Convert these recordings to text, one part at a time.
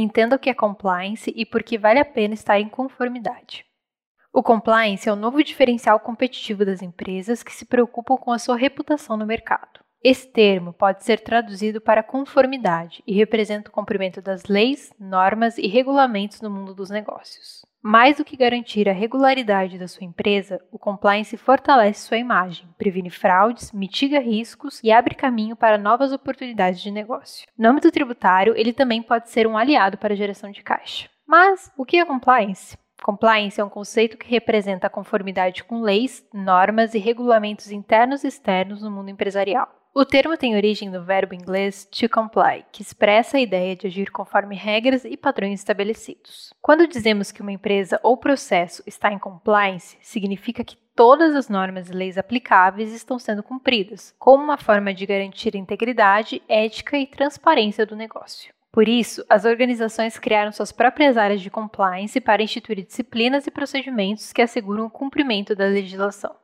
Entenda o que é compliance e por que vale a pena estar em conformidade. O compliance é o novo diferencial competitivo das empresas que se preocupam com a sua reputação no mercado. Esse termo pode ser traduzido para conformidade e representa o cumprimento das leis, normas e regulamentos no mundo dos negócios. Mais do que garantir a regularidade da sua empresa, o compliance fortalece sua imagem, previne fraudes, mitiga riscos e abre caminho para novas oportunidades de negócio. No âmbito tributário, ele também pode ser um aliado para a geração de caixa. Mas o que é compliance? Compliance é um conceito que representa a conformidade com leis, normas e regulamentos internos e externos no mundo empresarial. O termo tem origem do verbo inglês to comply, que expressa a ideia de agir conforme regras e padrões estabelecidos. Quando dizemos que uma empresa ou processo está em compliance, significa que todas as normas e leis aplicáveis estão sendo cumpridas, como uma forma de garantir a integridade, ética e transparência do negócio. Por isso, as organizações criaram suas próprias áreas de compliance para instituir disciplinas e procedimentos que asseguram o cumprimento da legislação.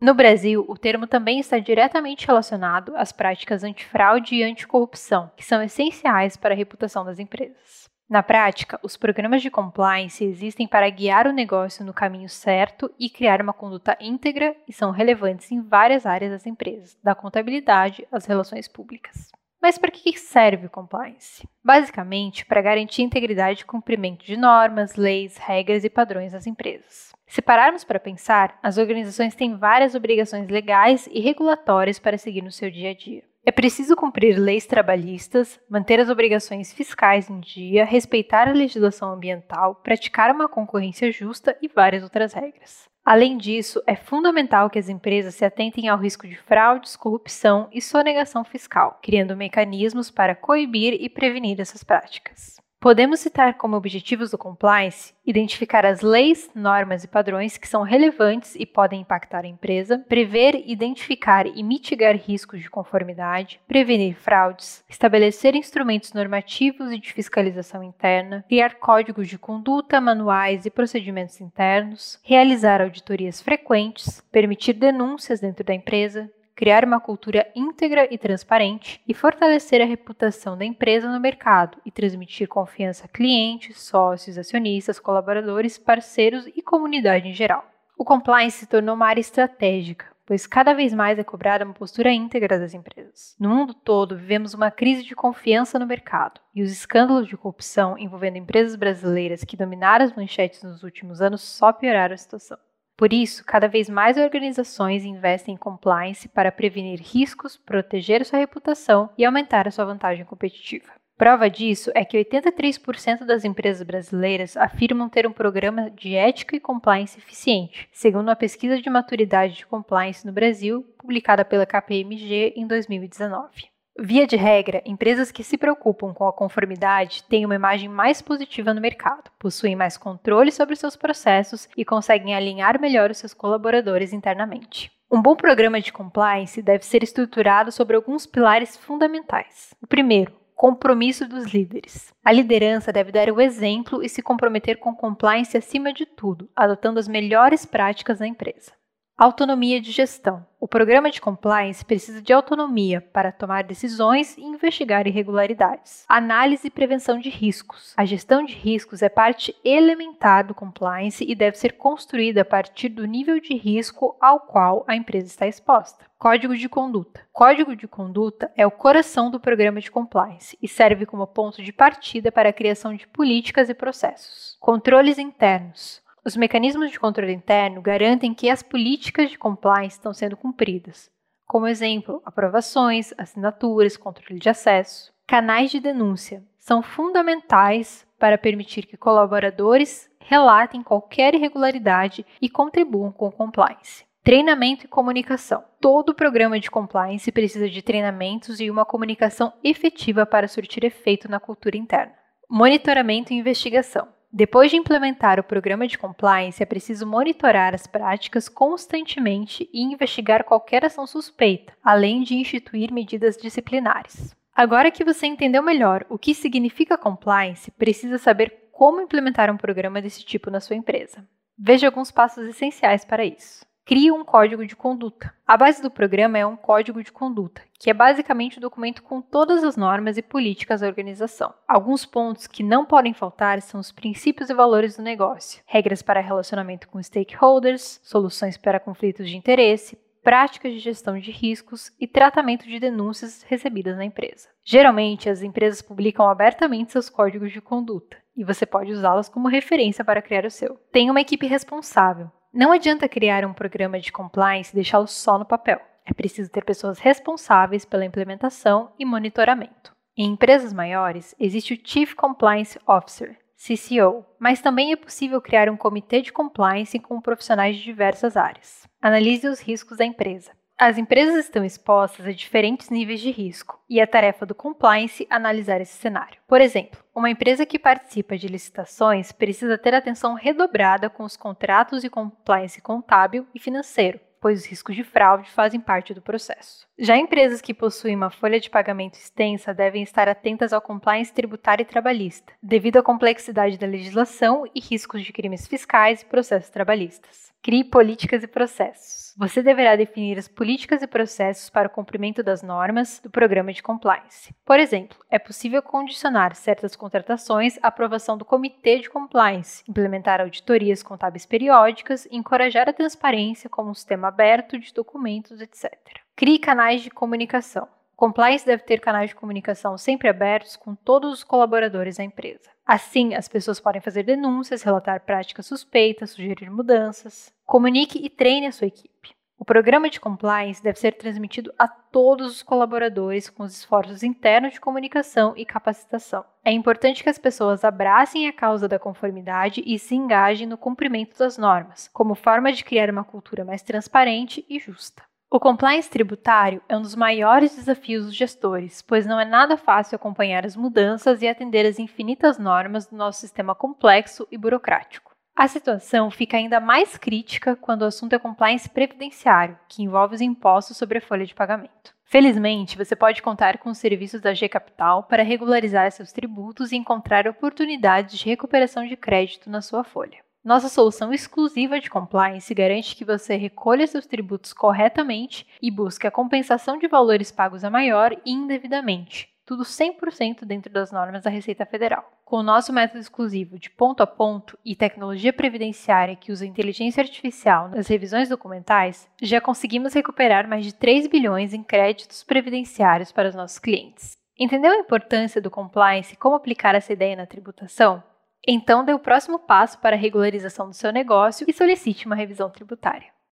No Brasil, o termo também está diretamente relacionado às práticas antifraude e anticorrupção, que são essenciais para a reputação das empresas. Na prática, os programas de compliance existem para guiar o negócio no caminho certo e criar uma conduta íntegra e são relevantes em várias áreas das empresas, da contabilidade às relações públicas. Mas para que serve o compliance? Basicamente, para garantir a integridade e cumprimento de normas, leis, regras e padrões das empresas. Se pararmos para pensar, as organizações têm várias obrigações legais e regulatórias para seguir no seu dia a dia. É preciso cumprir leis trabalhistas, manter as obrigações fiscais em dia, respeitar a legislação ambiental, praticar uma concorrência justa e várias outras regras. Além disso, é fundamental que as empresas se atentem ao risco de fraudes, corrupção e sonegação fiscal, criando mecanismos para coibir e prevenir essas práticas. Podemos citar como objetivos do compliance identificar as leis, normas e padrões que são relevantes e podem impactar a empresa, prever, identificar e mitigar riscos de conformidade, prevenir fraudes, estabelecer instrumentos normativos e de fiscalização interna, criar códigos de conduta, manuais e procedimentos internos, realizar auditorias frequentes, permitir denúncias dentro da empresa, criar uma cultura íntegra e transparente e fortalecer a reputação da empresa no mercado e transmitir confiança a clientes, sócios, acionistas, colaboradores, parceiros e comunidade em geral. O compliance se tornou uma área estratégica, pois cada vez mais é cobrada uma postura íntegra das empresas. No mundo todo, vivemos uma crise de confiança no mercado, e os escândalos de corrupção envolvendo empresas brasileiras que dominaram as manchetes nos últimos anos só pioraram a situação. Por isso, cada vez mais organizações investem em compliance para prevenir riscos, proteger sua reputação e aumentar a sua vantagem competitiva. Prova disso é que 83% das empresas brasileiras afirmam ter um programa de ética e compliance eficiente, segundo uma pesquisa de maturidade de compliance no Brasil, publicada pela KPMG em 2019. Via de regra, empresas que se preocupam com a conformidade têm uma imagem mais positiva no mercado, possuem mais controle sobre seus processos e conseguem alinhar melhor os seus colaboradores internamente. Um bom programa de compliance deve ser estruturado sobre alguns pilares fundamentais. O primeiro, compromisso dos líderes. A liderança deve dar o exemplo e se comprometer com compliance acima de tudo, adotando as melhores práticas da empresa. Autonomia de gestão. O programa de compliance precisa de autonomia para tomar decisões e investigar irregularidades. Análise e prevenção de riscos. A gestão de riscos é parte elementar do compliance e deve ser construída a partir do nível de risco ao qual a empresa está exposta. Código de conduta. Código de conduta é o coração do programa de compliance e serve como ponto de partida para a criação de políticas e processos. Controles internos. Os mecanismos de controle interno garantem que as políticas de compliance estão sendo cumpridas. Como exemplo, aprovações, assinaturas, controle de acesso. Canais de denúncia são fundamentais para permitir que colaboradores relatem qualquer irregularidade e contribuam com o compliance. Treinamento e comunicação. Todo programa de compliance precisa de treinamentos e uma comunicação efetiva para surtir efeito na cultura interna. Monitoramento e investigação. Depois de implementar o programa de compliance, é preciso monitorar as práticas constantemente e investigar qualquer ação suspeita, além de instituir medidas disciplinares. Agora que você entendeu melhor o que significa compliance, precisa saber como implementar um programa desse tipo na sua empresa. Veja alguns passos essenciais para isso. Crie um código de conduta. A base do programa é um código de conduta, que é basicamente um documento com todas as normas e políticas da organização. Alguns pontos que não podem faltar são os princípios e valores do negócio, regras para relacionamento com stakeholders, soluções para conflitos de interesse, práticas de gestão de riscos e tratamento de denúncias recebidas na empresa. Geralmente, as empresas publicam abertamente seus códigos de conduta e você pode usá-los como referência para criar o seu. Tenha uma equipe responsável. Não adianta criar um programa de compliance e deixá-lo só no papel. É preciso ter pessoas responsáveis pela implementação e monitoramento. Em empresas maiores, existe o Chief Compliance Officer, CCO, mas também é possível criar um comitê de compliance com profissionais de diversas áreas. Analise os riscos da empresa. As empresas estão expostas a diferentes níveis de risco e é tarefa do compliance analisar esse cenário. Por exemplo, uma empresa que participa de licitações precisa ter atenção redobrada com os contratos de compliance contábil e financeiro, pois os riscos de fraude fazem parte do processo. Já empresas que possuem uma folha de pagamento extensa devem estar atentas ao compliance tributário e trabalhista, devido à complexidade da legislação e riscos de crimes fiscais e processos trabalhistas. Crie políticas e processos. Você deverá definir as políticas e processos para o cumprimento das normas do programa de compliance. Por exemplo, é possível condicionar certas contratações à aprovação do Comitê de Compliance, implementar auditorias contábeis periódicas encorajar a transparência como um sistema aberto de documentos, etc. Crie canais de comunicação. Compliance deve ter canais de comunicação sempre abertos com todos os colaboradores da empresa. Assim, as pessoas podem fazer denúncias, relatar práticas suspeitas, sugerir mudanças. Comunique e treine a sua equipe. O programa de compliance deve ser transmitido a todos os colaboradores com os esforços internos de comunicação e capacitação. É importante que as pessoas abracem a causa da conformidade e se engajem no cumprimento das normas, como forma de criar uma cultura mais transparente e justa. O compliance tributário é um dos maiores desafios dos gestores, pois não é nada fácil acompanhar as mudanças e atender às infinitas normas do nosso sistema complexo e burocrático. A situação fica ainda mais crítica quando o assunto é compliance previdenciário, que envolve os impostos sobre a folha de pagamento. Felizmente, você pode contar com os serviços da G Capital para regularizar seus tributos e encontrar oportunidades de recuperação de crédito na sua folha. Nossa solução exclusiva de compliance garante que você recolha seus tributos corretamente e busque a compensação de valores pagos a maior e indevidamente, tudo 100% dentro das normas da Receita Federal. Com o nosso método exclusivo de ponto a ponto e tecnologia previdenciária que usa inteligência artificial nas revisões documentais, já conseguimos recuperar mais de 3 bilhões em créditos previdenciários para os nossos clientes. Entendeu a importância do compliance e como aplicar essa ideia na tributação? Então, dê o próximo passo para a regularização do seu negócio e solicite uma revisão tributária.